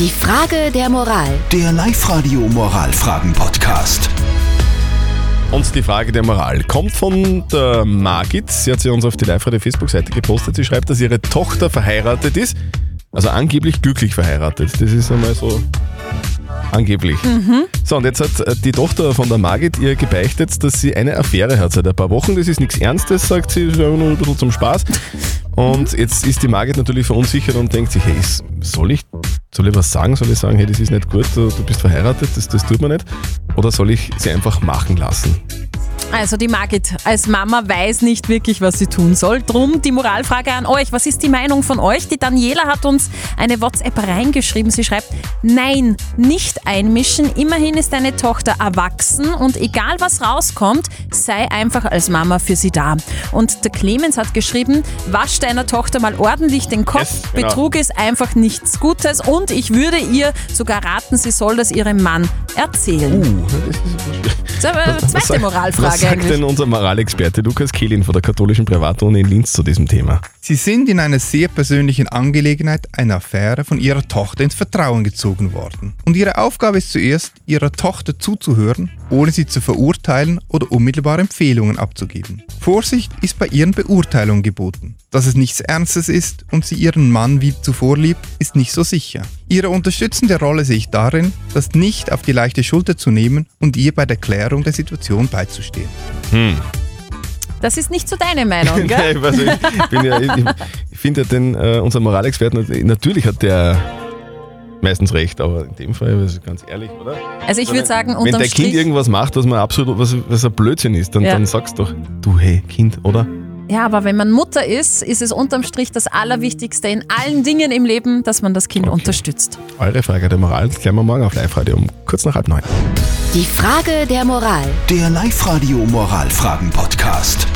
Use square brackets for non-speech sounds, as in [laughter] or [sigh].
Die Frage der Moral. Der Live-Radio Moralfragen-Podcast. Und die Frage der Moral kommt von der Margit. Sie hat sie uns auf die Live-Radio-Facebook-Seite gepostet. Sie schreibt, dass ihre Tochter verheiratet ist. Also angeblich glücklich verheiratet. Das ist einmal so angeblich. So, und jetzt hat äh, die Tochter von der Margit ihr gebeichtet, dass sie eine Affäre hat seit ein paar Wochen. Das ist nichts Ernstes, sagt sie, ist einfach nur ein bisschen zum Spaß. Und jetzt ist die Margit natürlich verunsichert und denkt sich, hey, soll ich, soll ich was sagen? Soll ich sagen, hey, das ist nicht gut, du, bist verheiratet, das, das tut man nicht? Oder soll ich sie einfach machen lassen? Also die Margit als Mama weiß nicht wirklich, was sie tun soll. Drum die Moralfrage an euch. Was ist die Meinung von euch? Die Daniela hat uns eine WhatsApp reingeschrieben. Sie schreibt, nein, nicht einmischen. Immerhin ist deine Tochter erwachsen und egal was rauskommt, sei einfach als Mama für sie da. Und der Clemens hat geschrieben, wasch deiner Tochter mal ordentlich den Kopf. Yes, genau. Betrug ist einfach nichts Gutes und ich würde ihr sogar raten, sie soll das ihrem Mann erzählen. Uh, das ist Das [laughs] Was zweite Moralfrage Was sagt eigentlich. denn unser Moralexperte Lukas Kehlin von der katholischen Privatuni in Linz zu diesem Thema? Sie sind in einer sehr persönlichen Angelegenheit, einer Affäre, von ihrer Tochter ins Vertrauen gezogen worden. Und ihre Aufgabe ist zuerst, ihrer Tochter zuzuhören, ohne sie zu verurteilen oder unmittelbar Empfehlungen abzugeben. Vorsicht ist bei ihren Beurteilungen geboten. Dass es nichts Ernstes ist und sie ihren Mann wie zuvor liebt, ist nicht so sicher. Ihre unterstützende Rolle sehe ich darin, das nicht auf die leichte Schulter zu nehmen und ihr bei der Klärung der Situation beizustehen. Das ist nicht so deine Meinung, [laughs] gell? Nein, also ich, ja, ich, ich finde ja den, äh, unseren Moralexperten, natürlich hat der meistens recht, aber in dem Fall, also ganz ehrlich, oder? Also ich würde sagen, Wenn unterm dein Kind Strich, irgendwas macht, was man absolut, was, was ein Blödsinn ist, dann, Ja. dann sagst doch, du hey, Kind, oder? Ja, aber wenn man Mutter ist, ist es unterm Strich das Allerwichtigste in allen Dingen im Leben, dass man das Kind unterstützt. Eure Frage der Moral klären wir morgen auf Live-Radio um kurz nach halb neun. Die Frage der Moral. Der Live-Radio Moralfragen-Podcast.